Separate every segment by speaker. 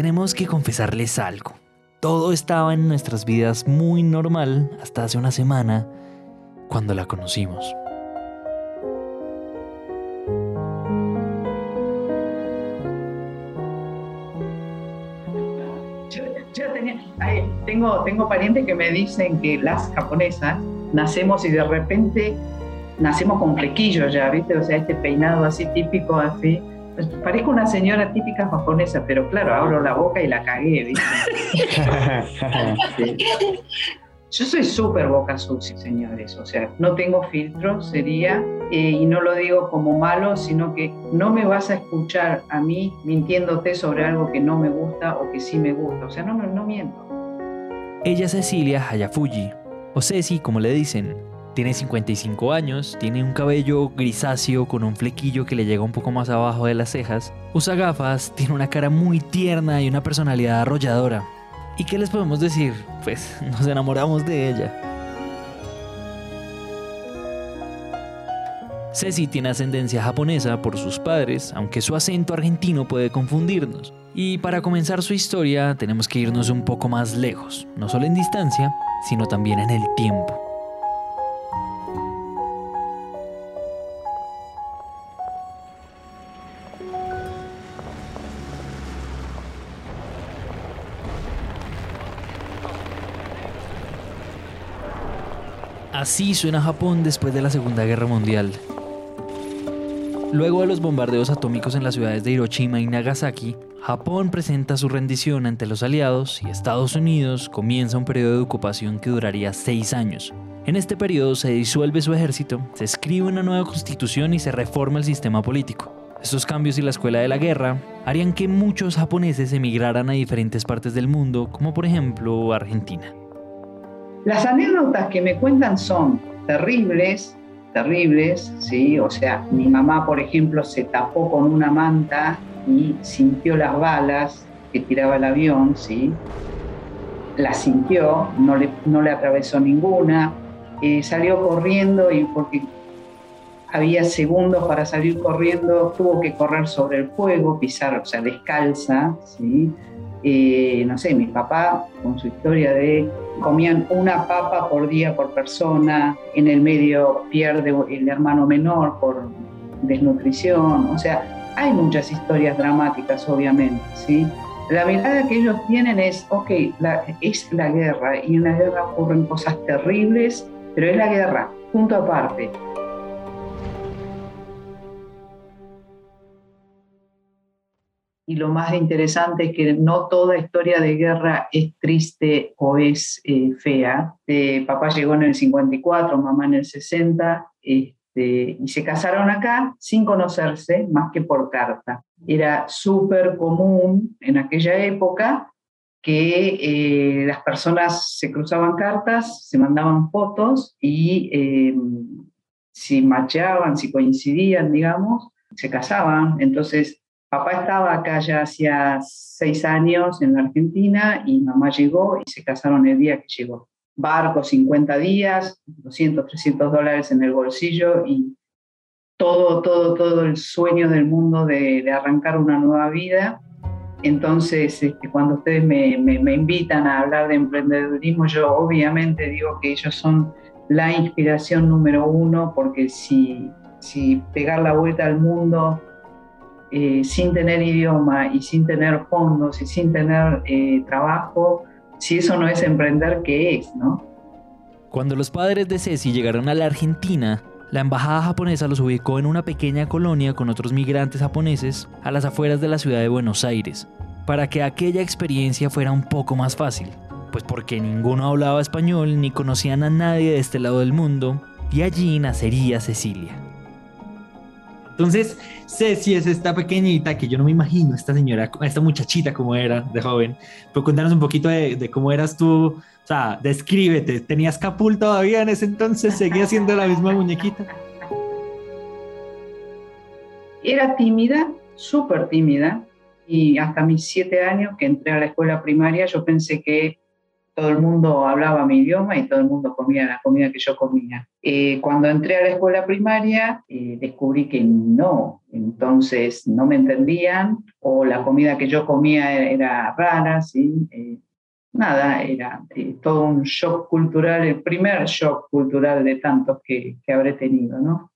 Speaker 1: tenemos que confesarles algo. Todo estaba en nuestras vidas muy normal hasta hace una semana, cuando la conocimos.
Speaker 2: tengo, tengo parientes que me dicen que las japonesas nacemos y de repente nacemos con flequillos ya, ¿viste? O sea, este peinado así típico, así. Pues, parezco una señora típica japonesa, pero claro, abro la boca y la cagué, ¿viste? Yo soy súper boca sucia, señores, o sea, no tengo filtro, sería, eh, y no lo digo como malo, sino que no me vas a escuchar a mí mintiéndote sobre algo que no me gusta o que sí me gusta, o sea, no, no, no miento.
Speaker 1: Ella es Cecilia Hayafuji, o Ceci como le dicen. Tiene 55 años, tiene un cabello grisáceo con un flequillo que le llega un poco más abajo de las cejas, usa gafas, tiene una cara muy tierna y una personalidad arrolladora. ¿Y qué les podemos decir? Pues nos enamoramos de ella. Ceci tiene ascendencia japonesa por sus padres, aunque su acento argentino puede confundirnos. Y para comenzar su historia tenemos que irnos un poco más lejos, no solo en distancia, sino también en el tiempo. Así suena Japón después de la Segunda Guerra Mundial. Luego de los bombardeos atómicos en las ciudades de Hiroshima y Nagasaki, Japón presenta su rendición ante los aliados y Estados Unidos comienza un periodo de ocupación que duraría seis años. En este periodo se disuelve su ejército, se escribe una nueva constitución y se reforma el sistema político. Estos cambios y la escuela de la guerra harían que muchos japoneses emigraran a diferentes partes del mundo, como por ejemplo Argentina.
Speaker 2: Las anécdotas que me cuentan son terribles, terribles, ¿sí? O sea, mi mamá, por ejemplo, se tapó con una manta y sintió las balas que tiraba el avión, ¿sí? Las sintió, no le, no le atravesó ninguna, eh, salió corriendo y porque había segundos para salir corriendo, tuvo que correr sobre el fuego, pisar, o sea, descalza, ¿sí? Eh, no sé, mi papá con su historia de comían una papa por día por persona, en el medio pierde el hermano menor por desnutrición, o sea, hay muchas historias dramáticas obviamente, ¿sí? La mirada que ellos tienen es, ok, es la guerra y en la guerra ocurren cosas terribles, pero es la guerra, punto aparte. Y lo más interesante es que no toda historia de guerra es triste o es eh, fea. Eh, papá llegó en el 54, mamá en el 60, este, y se casaron acá sin conocerse más que por carta. Era súper común en aquella época que eh, las personas se cruzaban cartas, se mandaban fotos y si macheaban, si coincidían, digamos, se casaban. Entonces, Papá estaba acá ya hacía seis años en la Argentina y mamá llegó y se casaron el día que llegó. Barco, 50 días, 200, 300 dólares en el bolsillo y todo, todo, todo el sueño del mundo de, arrancar una nueva vida. Entonces, este, cuando ustedes me, me, invitan a hablar de emprendedurismo, yo obviamente digo que ellos son la inspiración número uno, porque si, si pegar la vuelta al mundo eh, sin tener idioma y sin tener fondos y sin tener eh, trabajo, si eso no es emprender, ¿qué es? ¿no?
Speaker 1: Cuando los padres de Ceci llegaron a la Argentina, la embajada japonesa los ubicó en una pequeña colonia con otros migrantes japoneses a las afueras de la ciudad de Buenos Aires, para que aquella experiencia fuera un poco más fácil, pues porque ninguno hablaba español ni conocían a nadie de este lado del mundo, y allí nacería Cecilia.
Speaker 3: Entonces, Ceci es esta pequeñita que yo no me imagino, esta señora, esta muchachita como era de joven. Pero cuéntanos un poquito de, cómo eras tú, o sea, descríbete. ¿Tenías capul todavía en ese entonces? ¿Seguías siendo la misma muñequita?
Speaker 2: Era tímida, súper tímida, y hasta mis siete años que entré a la escuela primaria yo pensé que todo el mundo hablaba mi idioma y todo el mundo comía la comida que yo comía. Eh, cuando entré a la escuela primaria, eh, descubrí que no, entonces no me entendían o la comida que yo comía era, rara, ¿sí? Eh, nada, era todo un shock cultural, el primer shock cultural de tantos que, que habré tenido, ¿no?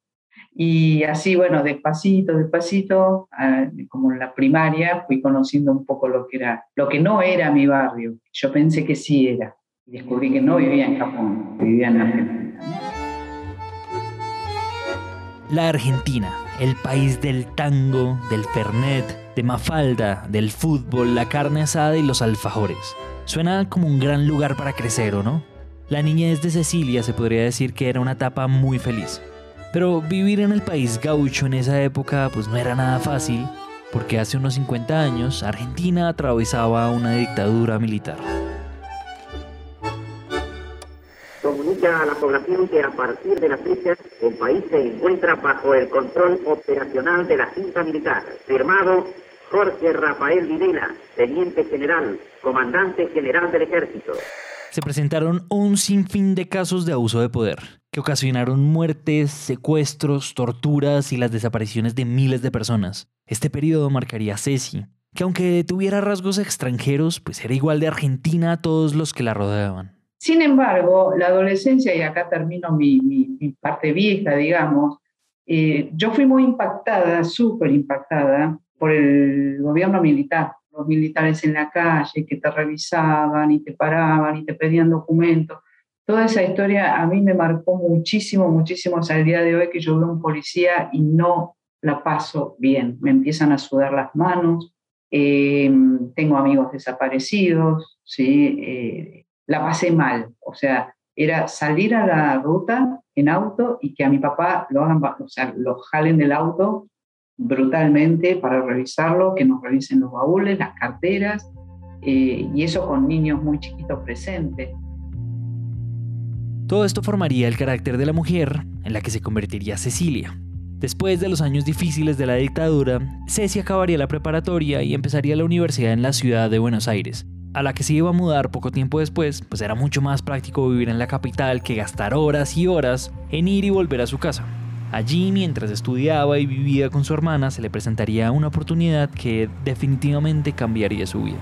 Speaker 2: Y así, bueno, despacito, despacito, ah, como en la primaria, fui conociendo un poco lo que era, lo que no era mi barrio. Yo pensé que sí era. Y descubrí que no vivía en Japón, vivía en Argentina.
Speaker 1: La Argentina, el país del tango, del fernet, de Mafalda, del fútbol, la carne asada y los alfajores. Suena como un gran lugar para crecer, ¿o no? La niñez de Cecilia se podría decir que era una etapa muy feliz. Pero vivir en el país gaucho en esa época pues no era nada fácil, porque hace unos 50 años Argentina atravesaba una dictadura militar.
Speaker 4: Comunica a la población que a partir de la fecha el país se encuentra bajo el control operacional de la Junta Militar. Firmado Jorge Rafael Videla, Teniente General, Comandante General del Ejército
Speaker 1: se presentaron un sinfín de casos de abuso de poder, que ocasionaron muertes, secuestros, torturas y las desapariciones de miles de personas. Este periodo marcaría a Ceci, que aunque tuviera rasgos extranjeros, pues era igual de argentina a todos los que la rodeaban.
Speaker 2: Sin embargo, la adolescencia, y acá termino mi, parte vieja, digamos, eh, yo fui muy impactada, súper impactada por el gobierno militar los militares en la calle que te revisaban y te paraban y te pedían documentos. Toda esa historia a mí me marcó muchísimo, muchísimo hasta el día de hoy que yo veo un policía y no la paso bien. Me empiezan a sudar las manos, eh, tengo amigos desaparecidos, ¿sí? Eh, la pasé mal. O sea, era salir a la ruta en auto y que a mi papá lo hagan, o sea, lo jalen del auto brutalmente para revisarlo, que nos revisen los baúles, las carteras, eh, y eso con niños muy chiquitos presentes.
Speaker 1: Todo esto formaría el carácter de la mujer en la que se convertiría Cecilia. Después de los años difíciles de la dictadura, Ceci acabaría la preparatoria y empezaría la universidad en la ciudad de Buenos Aires, a la que se iba a mudar poco tiempo después, pues era mucho más práctico vivir en la capital que gastar horas y horas en ir y volver a su casa. Allí, mientras estudiaba y vivía con su hermana, se le presentaría una oportunidad que definitivamente cambiaría su vida.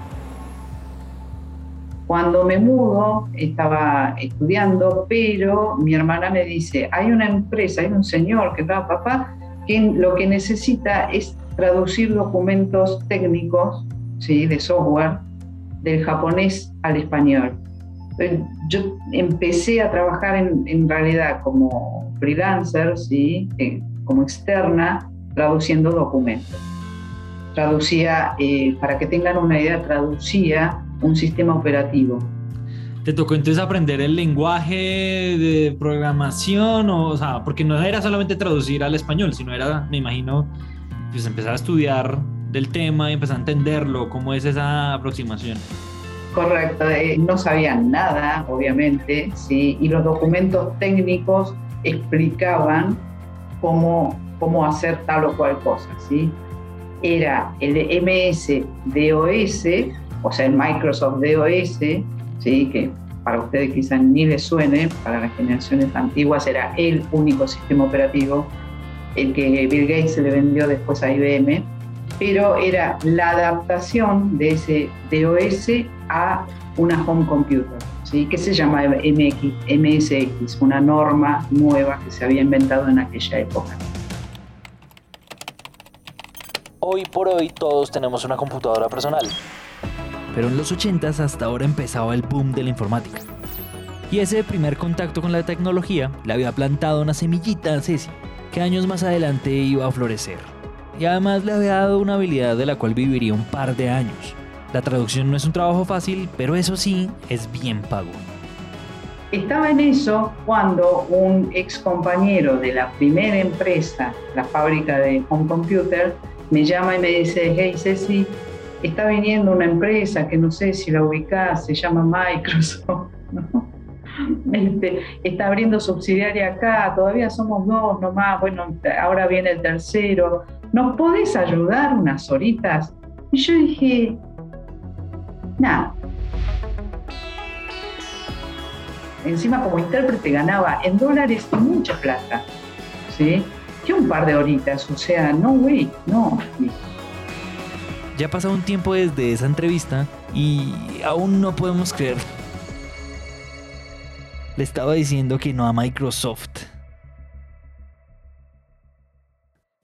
Speaker 2: Cuando me mudo, estaba estudiando, pero mi hermana me dice, hay una empresa, hay un señor que va, papá, que lo que necesita es traducir documentos técnicos ¿sí? de software del japonés al español. Yo empecé a trabajar en, en realidad como freelancer, ¿sí? Eh, como externa, traduciendo documentos. Traducía, eh, para que tengan una idea, traducía un sistema operativo.
Speaker 3: ¿Te tocó entonces aprender el lenguaje de programación? O, sea, porque no era solamente traducir al español, sino era, me imagino, pues empezar a estudiar del tema y empezar a entenderlo. ¿Cómo es esa aproximación?
Speaker 2: Correcto, eh, no sabían nada, obviamente, ¿sí? y los documentos técnicos explicaban cómo, cómo hacer tal o cual cosa, ¿sí? Era el MS DOS, o sea, el Microsoft DOS, ¿sí? Que para ustedes quizás ni les suene, para las generaciones antiguas era el único sistema operativo, el que Bill Gates se le vendió después a IBM, pero era la adaptación de ese DOS a una home computer que se llama MSX, una norma nueva que se había inventado en aquella época.
Speaker 1: Hoy por hoy todos tenemos una computadora personal, pero en los 80s hasta ahora empezaba el boom de la informática. Y ese primer contacto con la tecnología le había plantado una semillita a Ceci, que años más adelante iba a florecer. Y además le había dado una habilidad de la cual viviría un par de años, la traducción no es un trabajo fácil, pero eso sí, es bien pago.
Speaker 2: Estaba en eso cuando un ex compañero de la primera empresa, la fábrica de home computer, me llama y me dice, hey Ceci, está viniendo una empresa que no sé si la ubicás, se llama Microsoft, este, está abriendo subsidiaria acá, todavía somos dos nomás, bueno, ahora viene el tercero, ¿nos podés ayudar unas horitas? Y yo dije, nada. Encima como intérprete ganaba en dólares mucha plata, ¿sí? Que un par de horitas, o sea, no, güey, no.
Speaker 1: Ya ha pasado un tiempo desde esa entrevista y aún no podemos creer. Le estaba diciendo que no a Microsoft.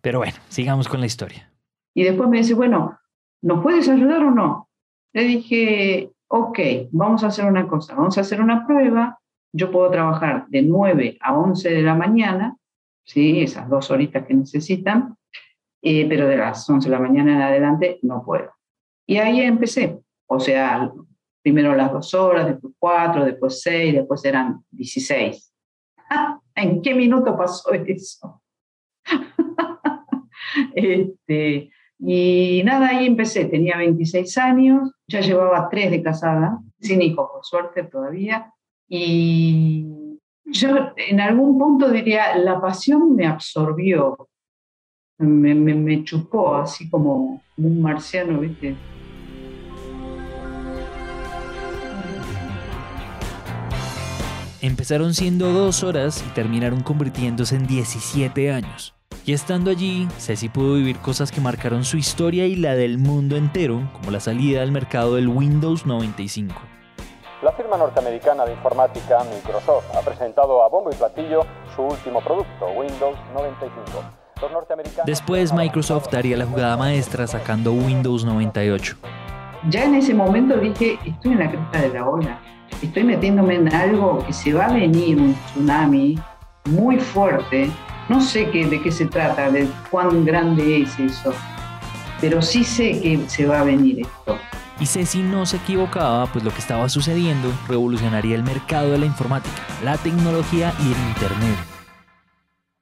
Speaker 1: Pero bueno, sigamos con la historia.
Speaker 2: Y después me dice, bueno, ¿nos puedes ayudar o no? Le dije, ok, vamos a hacer una cosa, vamos a hacer una prueba. Yo puedo trabajar de 9 a 11 de la mañana, ¿sí? esas dos horitas que necesitan, eh, pero de las 11 de la mañana en adelante no puedo. Y ahí empecé, o sea, primero las dos horas, después cuatro, después seis, después eran 16. ¿En qué minuto pasó eso? este, y nada, ahí empecé, tenía 26 años, ya llevaba tres de casada, sin hijos, por suerte todavía, y yo en algún punto diría, la pasión me absorbió, me, me, me chupó así como un marciano, ¿viste?
Speaker 1: Empezaron siendo dos horas y terminaron convirtiéndose en 17 años. Y estando allí, Ceci pudo vivir cosas que marcaron su historia y la del mundo entero, como la salida al mercado del Windows 95.
Speaker 5: La firma norteamericana de informática Microsoft ha presentado a bombo y platillo su último producto, Windows 95.
Speaker 1: Después Microsoft daría la jugada maestra sacando Windows 98.
Speaker 2: Ya en ese momento dije, estoy en la cresta de la ola, estoy metiéndome en algo que se va a venir un tsunami muy fuerte. No sé qué, de qué se trata, de cuán grande es eso, pero sí sé que se va a venir esto.
Speaker 1: Y Ceci no se equivocaba, pues lo que estaba sucediendo revolucionaría el mercado de la informática, la tecnología y el Internet.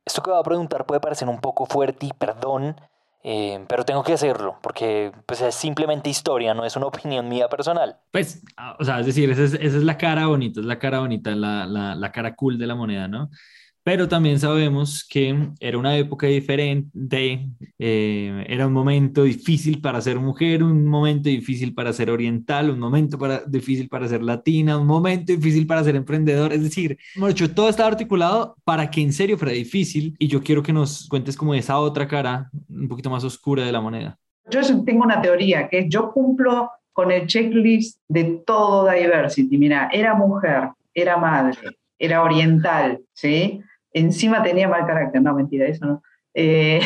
Speaker 1: Esto que voy a preguntar puede parecer un poco fuerte y perdón, eh, pero tengo que hacerlo, porque pues, es simplemente historia, no es una opinión mía personal.
Speaker 3: Pues, ah, o sea, es decir, esa es, esa es la cara bonita, es la cara bonita, la, la, la cara cool de la moneda, ¿no? Pero también sabemos que era una época diferente, eh, era un momento difícil para ser mujer, un momento difícil para ser oriental, un momento para, difícil para ser latina, un momento difícil para ser emprendedor. Es decir, hecho, todo estaba articulado para que en serio fuera difícil y yo quiero que nos cuentes como esa otra cara un poquito más oscura de la moneda.
Speaker 2: Yo tengo una teoría que yo cumplo con el checklist de todo diversity. Mira, era mujer, era madre, era oriental, ¿sí? Encima tenía mal carácter, no, mentira, eso no. Eh,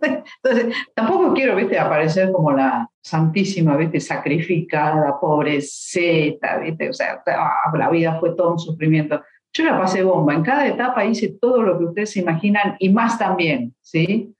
Speaker 2: entonces, tampoco quiero, viste, aparecer como la santísima, viste, sacrificada, pobreceta, viste, o sea, ah, la vida fue todo un sufrimiento. Yo la pasé bomba, en cada etapa hice todo lo que ustedes se imaginan y más también, ¿sí?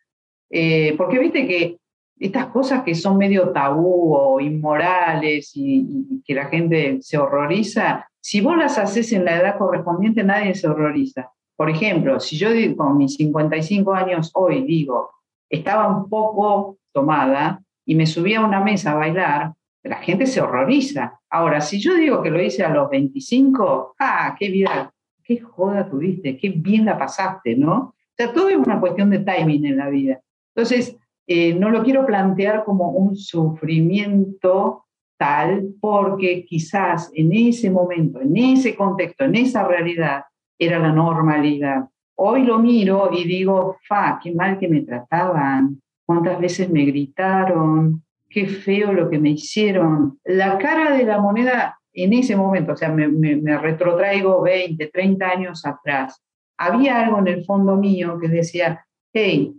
Speaker 2: Eh, porque viste que estas cosas que son medio tabú o inmorales y, y, que la gente se horroriza, si vos las haces en la edad correspondiente, nadie se horroriza. Por ejemplo, si yo con mis 55 años hoy digo, estaba un poco tomada y me subí a una mesa a bailar, la gente se horroriza. Ahora, si yo digo que lo hice a los 25, ¡ah, qué vida, qué joda tuviste, qué bien la pasaste, ¿no? O sea, todo es una cuestión de timing en la vida. Entonces, eh, no lo quiero plantear como un sufrimiento tal, porque quizás en ese momento, en ese contexto, en esa realidad, era la normalidad. Hoy lo miro y digo, fa, qué mal que me trataban, cuántas veces me gritaron, qué feo lo que me hicieron. La cara de la moneda en ese momento, o sea, me, retrotraigo 20, 30 años atrás, había algo en el fondo mío que decía, hey,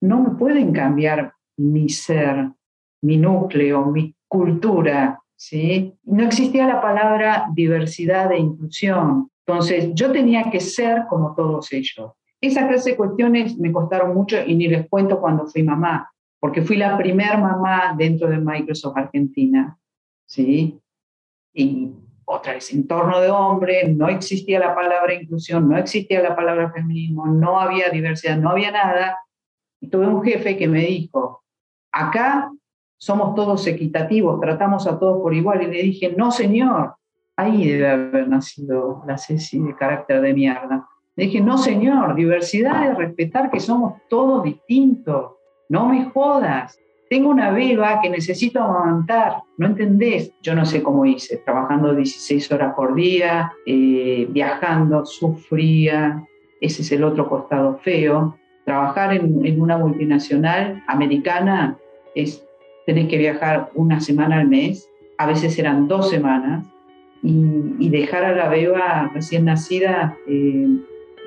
Speaker 2: no me pueden cambiar mi ser, mi núcleo, mi cultura, ¿sí? No existía la palabra diversidad e inclusión. Entonces, yo tenía que ser como todos ellos. Esa clase de cuestiones me costaron mucho y ni les cuento cuando fui mamá, porque fui la primer mamá dentro de Microsoft Argentina, ¿sí? Y otra vez, entorno de hombre, no existía la palabra inclusión, no existía la palabra feminismo, no había diversidad, no había nada. Y tuve un jefe que me dijo, acá somos todos equitativos, tratamos a todos por igual. Y le dije, no, señor, ahí debe haber nacido la Ceci de carácter de mierda. Le dije, no señor, diversidad es respetar que somos todos distintos, no me jodas. tengo una beba que necesito amamantar, ¿no entendés? Yo no sé cómo hice, trabajando 16 horas por día, eh, viajando, sufría, ese es el otro costado feo. Trabajar en, en una multinacional americana es, tenés que viajar una semana al mes, a veces eran dos semanas, y, dejar a la beba recién nacida, eh,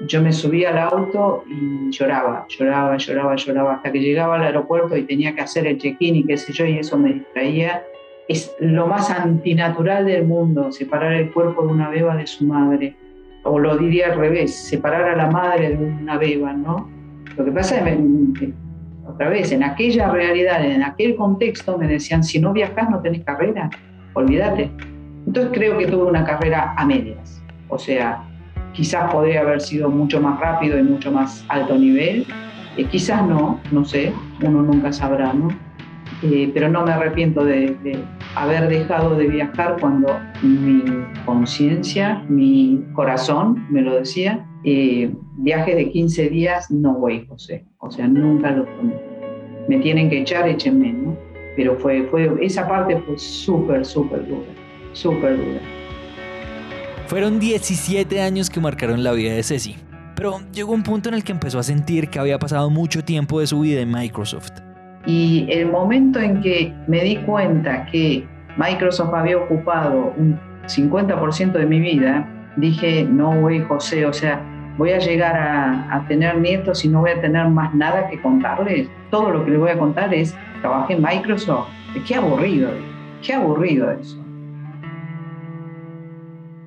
Speaker 2: yo me subía al auto y lloraba, lloraba, lloraba, lloraba, hasta que llegaba al aeropuerto y tenía que hacer el check-in y qué sé yo, y eso me distraía. Es lo más antinatural del mundo, separar el cuerpo de una beba de su madre. O lo diría al revés, separar a la madre de una beba, ¿no? Lo que pasa es que, otra vez, en aquella realidad, en aquel contexto, me decían, si no viajas no tenés carrera, olvídate. Entonces creo que tuve una carrera a medias. O sea, quizás podría haber sido mucho más rápido y mucho más alto nivel. Eh, quizás no, no sé, uno nunca sabrá, ¿no? Eh, pero no me arrepiento de, haber dejado de viajar cuando mi conciencia, mi corazón me lo decía. Eh, viajes de 15 días no voy, José. O sea, nunca lo tomé. Me tienen que echar, échenme, ¿no? Pero fue, fue, esa parte fue súper, súper dura súper dura.
Speaker 1: Fueron 17 años que marcaron la vida de Ceci, pero llegó un punto en el que empezó a sentir que había pasado mucho tiempo de su vida en Microsoft.
Speaker 2: Y el momento en que me di cuenta que Microsoft había ocupado un 50% de mi vida, dije, no, güey, José, o sea, voy a llegar a, a, tener nietos y no voy a tener más nada que contarles. Todo lo que les voy a contar es, trabajé en Microsoft. Qué aburrido, qué aburrido eso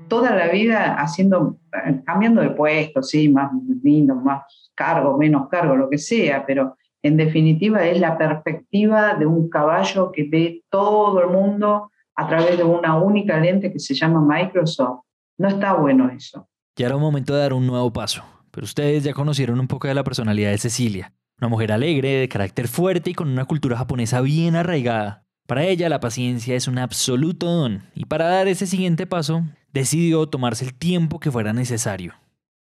Speaker 2: toda la vida haciendo, cambiando de puesto, sí, más lindo, más cargo, menos cargo, lo que sea, pero en definitiva es la perspectiva de un caballo que ve todo el mundo a través de una única lente que se llama Microsoft. No está bueno eso.
Speaker 1: Ya era un momento de dar un nuevo paso, pero ustedes ya conocieron un poco de la personalidad de Cecilia, una mujer alegre, de carácter fuerte y con una cultura japonesa bien arraigada. Para ella la paciencia es un absoluto don, y para dar ese siguiente paso, decidió tomarse el tiempo que fuera necesario.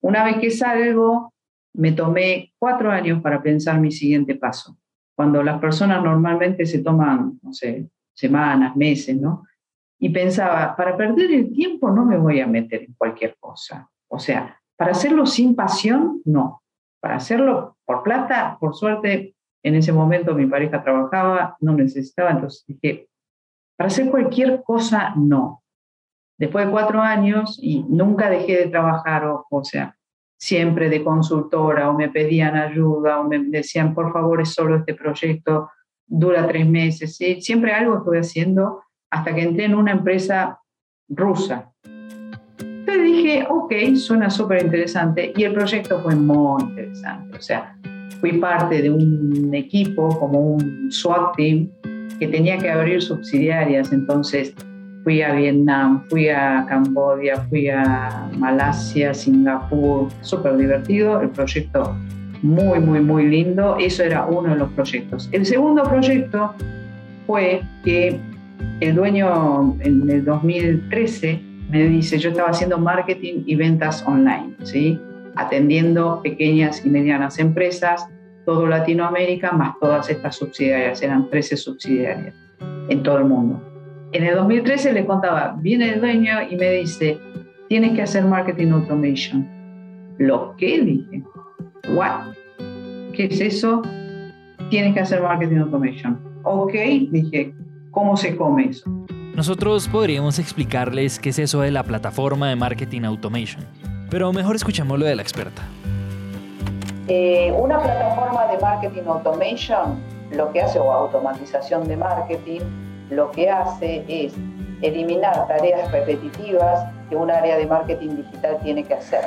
Speaker 2: Una vez que salgo, me tomé cuatro años para pensar mi siguiente paso. Cuando las personas normalmente se toman, no sé, semanas, meses, ¿no? Y pensaba, para perder el tiempo no me voy a meter en cualquier cosa. O sea, para hacerlo sin pasión, no. Para hacerlo por plata, por suerte, en ese momento mi pareja trabajaba, no necesitaba, entonces dije, para hacer cualquier cosa, no después de cuatro años y nunca dejé de trabajar, o, sea, siempre de consultora o me pedían ayuda o me decían, por favor, es solo este proyecto, dura tres meses, ¿sí? siempre algo estuve haciendo hasta que entré en una empresa rusa. Entonces dije, ok, suena súper interesante y el proyecto fue muy interesante, o sea, fui parte de un equipo como un SWAT team que tenía que abrir subsidiarias, entonces Fui a Vietnam, fui a Camboya, fui a Malasia, Singapur, súper divertido, el proyecto muy, muy, muy lindo. Eso era uno de los proyectos. El segundo proyecto fue que el dueño en el 2013 me dice, yo estaba haciendo marketing y ventas online, ¿sí? Atendiendo pequeñas y medianas empresas, todo Latinoamérica, más todas estas subsidiarias, eran 13 subsidiarias en todo el mundo. En el 2013 le contaba, viene el dueño y me dice, tienes que hacer marketing automation. ¿Lo qué? Dije, ¿what? ¿Qué es eso? Tienes que hacer marketing automation. Ok, dije, ¿cómo se come eso?
Speaker 1: Nosotros podríamos explicarles qué es eso de la plataforma de marketing automation, pero mejor escuchémoslo de la experta.
Speaker 2: Eh, una plataforma de marketing automation lo que hace, o automatización de marketing, lo que hace es eliminar tareas repetitivas que un área de marketing digital tiene que hacer.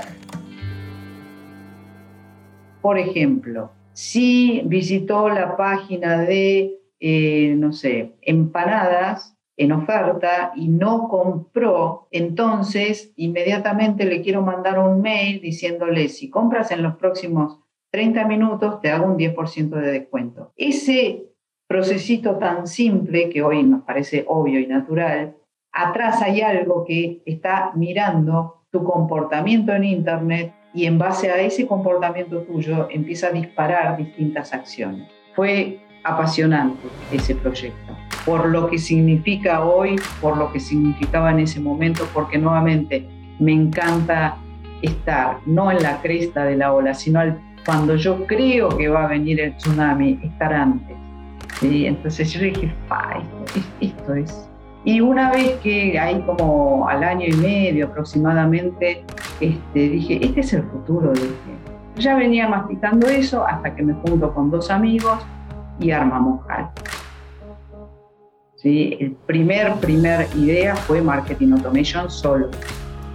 Speaker 2: Por ejemplo, si visitó la página de, eh, no sé, empanadas en oferta y no compró, entonces inmediatamente le quiero mandar un mail diciéndole, si compras en los próximos 30 minutos, te hago un 10% de descuento. Ese procesito tan simple que hoy nos parece obvio y natural, atrás hay algo que está mirando tu comportamiento en Internet y en base a ese comportamiento tuyo empieza a disparar distintas acciones. Fue apasionante ese proyecto, por lo que significa hoy, por lo que significaba en ese momento, porque nuevamente me encanta estar no en la cresta de la ola, sino cuando yo creo que va a venir el tsunami, estar antes. ¿sí? Entonces yo dije, esto, esto es. Y una vez que ahí como al año y medio aproximadamente, este, dije, este es el futuro. Dije. Ya venía masticando eso hasta que me junto con dos amigos y armamos HAL. ¿Sí? El primer, primer idea fue Marketing Automation solo.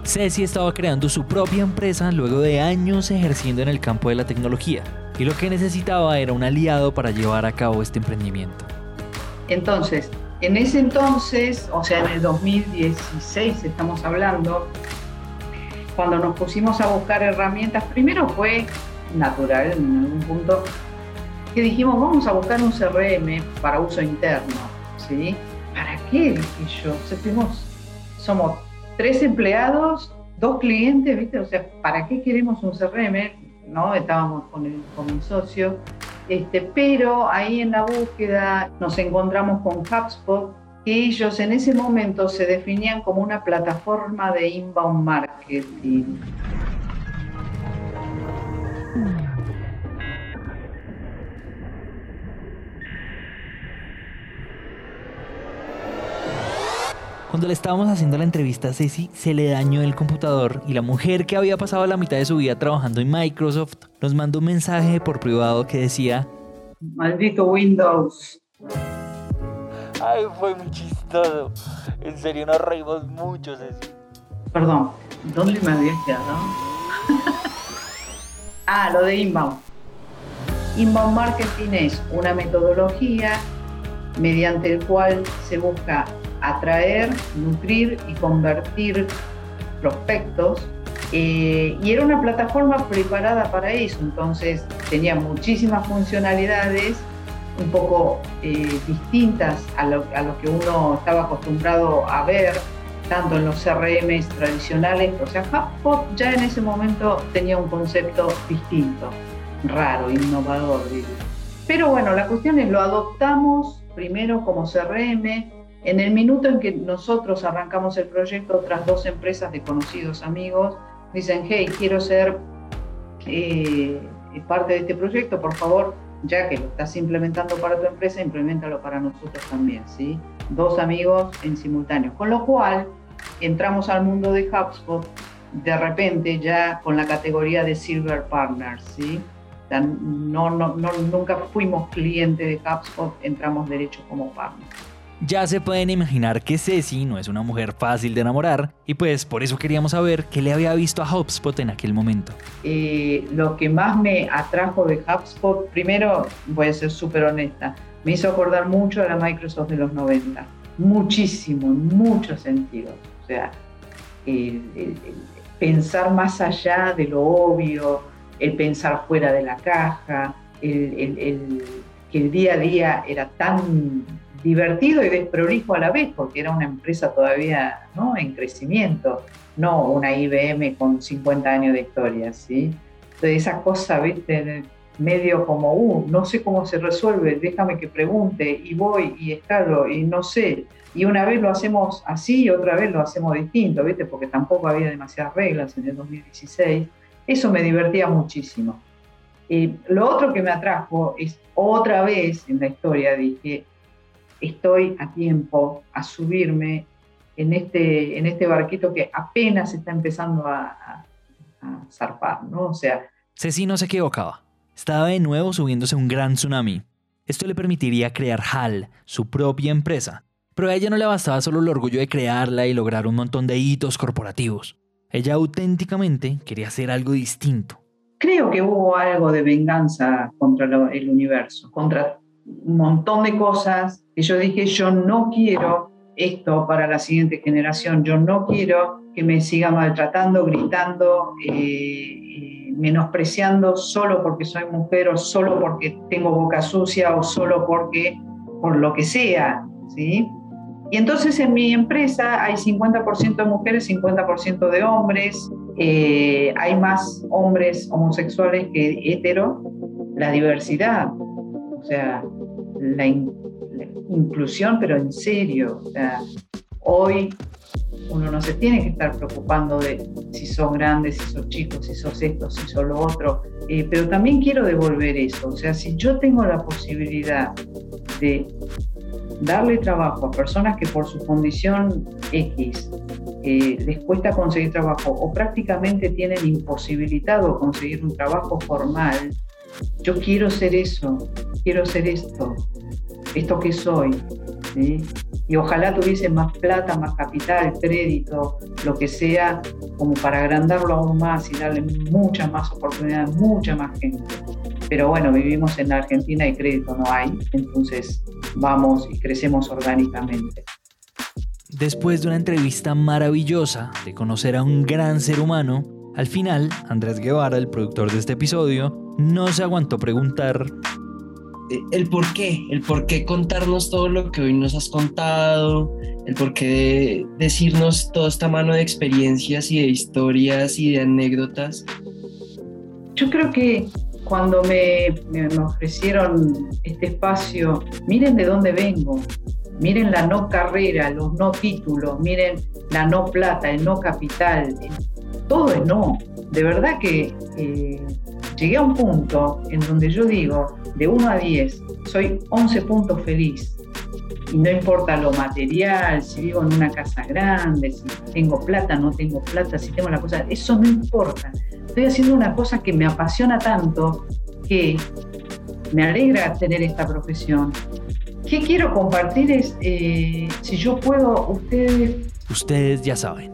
Speaker 1: Ceci estaba creando su propia empresa luego de años ejerciendo en el campo de la tecnología y lo que necesitaba era un aliado para llevar a cabo este emprendimiento.
Speaker 2: Entonces, en ese entonces, o sea, en el 2016 estamos hablando, cuando nos pusimos a buscar herramientas, primero fue natural en algún punto que dijimos, vamos a buscar un CRM para uso interno, ¿Para qué? Dije yo, somos tres empleados, dos clientes, ¿viste? O sea, ¿para qué queremos un CRM? ¿No? Estábamos con, con mi socio. Este, pero ahí en la búsqueda nos encontramos con HubSpot, que ellos en ese momento se definían como una plataforma de inbound marketing.
Speaker 1: Cuando le estábamos haciendo la entrevista a Ceci, se le dañó el computador y la mujer que había pasado la mitad de su vida trabajando en Microsoft nos mandó un mensaje por privado que decía:
Speaker 2: Maldito Windows.
Speaker 6: Ay, fue muy chistoso. En serio, nos reímos mucho, Ceci.
Speaker 2: Perdón, ¿dónde me había quedado? ah, lo de inbound. Inbound marketing es una metodología mediante el cual se busca atraer, nutrir y convertir prospectos. Eh, y era una plataforma preparada para eso, entonces tenía muchísimas funcionalidades un poco eh, distintas a lo, a lo, que uno estaba acostumbrado a ver, tanto en los CRM tradicionales, o sea, HubSpot ya en ese momento tenía un concepto distinto, raro, innovador. Pero bueno, la cuestión es, lo adoptamos primero como CRM, en el minuto en que nosotros arrancamos el proyecto, otras dos empresas de conocidos amigos dicen, hey, quiero ser eh, parte de este proyecto, por favor, ya que lo estás implementando para tu empresa, implementalo para nosotros también, ¿sí? Dos amigos en simultáneo. Con lo cual, entramos al mundo de HubSpot de repente ya con la categoría de Silver Partners, ¿sí? no, no, no, nunca fuimos cliente de HubSpot, entramos derecho como partner.
Speaker 1: Ya se pueden imaginar que Ceci no es una mujer fácil de enamorar y pues por eso queríamos saber qué le había visto a HubSpot en aquel momento.
Speaker 2: Eh, lo que más me atrajo de HubSpot, primero voy a ser súper honesta, me hizo acordar mucho a la Microsoft de los 90, muchísimo, en muchos sentidos. O sea, pensar más allá de lo obvio, el pensar fuera de la caja, el, que el día a día era tan divertido y desprolijo a la vez, porque era una empresa todavía ¿no? en crecimiento, no una IBM con 50 años de historia, ¿sí? Entonces esa cosa, viste, medio como, uh, no sé cómo se resuelve, déjame que pregunte y voy y escalo y no sé. Y una vez lo hacemos así y otra vez lo hacemos distinto, ¿viste? Porque tampoco había demasiadas reglas en el 2016. Eso me divertía muchísimo. y lo otro que me atrajo es otra vez en la historia, dije, estoy a tiempo a subirme en este, en este barquito que apenas está empezando a, a, zarpar, ¿no? O sea...
Speaker 1: Ceci no se equivocaba. Estaba de nuevo subiéndose un gran tsunami. Esto le permitiría crear HAL, su propia empresa. Pero a ella no le bastaba solo el orgullo de crearla y lograr un montón de hitos corporativos. Ella auténticamente quería hacer algo distinto.
Speaker 2: Creo que hubo algo de venganza contra el universo, contra un montón de cosas que yo dije, yo no quiero esto para la siguiente generación, yo no quiero que me siga maltratando, gritando, eh, menospreciando solo porque soy mujer o solo porque tengo boca sucia o solo porque, por lo que sea, ¿sí? Y entonces en mi empresa hay 50% de mujeres, 50% de hombres, eh, hay más hombres homosexuales que hetero, la diversidad. O sea, la, inclusión, pero en serio. hoy uno no se tiene que estar preocupando de si son grandes, si son chicos, si sos esto, si son lo otro, eh, pero también quiero devolver eso. O sea, si yo tengo la posibilidad de darle trabajo a personas que por su condición X eh, les cuesta conseguir trabajo o prácticamente tienen imposibilitado conseguir un trabajo formal, yo quiero ser eso, quiero ser esto, esto que soy. Y ojalá tuviese más plata, más capital, crédito, lo que sea, como para agrandarlo aún más y darle muchas más oportunidades, mucha más gente. Pero bueno, vivimos en la Argentina y crédito no hay, entonces vamos y crecemos orgánicamente.
Speaker 1: Después de una entrevista maravillosa de conocer a un gran ser humano, al final, Andrés Guevara, el productor de este episodio, no se aguantó preguntar
Speaker 7: eh, el por qué, el por qué contarnos todo lo que hoy nos has contado, el por qué decirnos toda esta mano de experiencias y de historias y de anécdotas.
Speaker 2: Yo creo que cuando me, me, ofrecieron este espacio, miren de dónde vengo, miren la no carrera, los no títulos, miren la no plata, el no capital, todo es no. De verdad que eh, llegué a un punto en donde yo digo, de 1 a 10, soy 11 puntos feliz. Y no importa lo material, si vivo en una casa grande, si tengo plata, no tengo plata, si tengo la cosa, eso no importa estoy haciendo una cosa que me apasiona tanto que me alegra tener esta profesión. ¿Qué quiero compartir? Es, eh, si yo puedo, ustedes...
Speaker 1: Ustedes ya saben.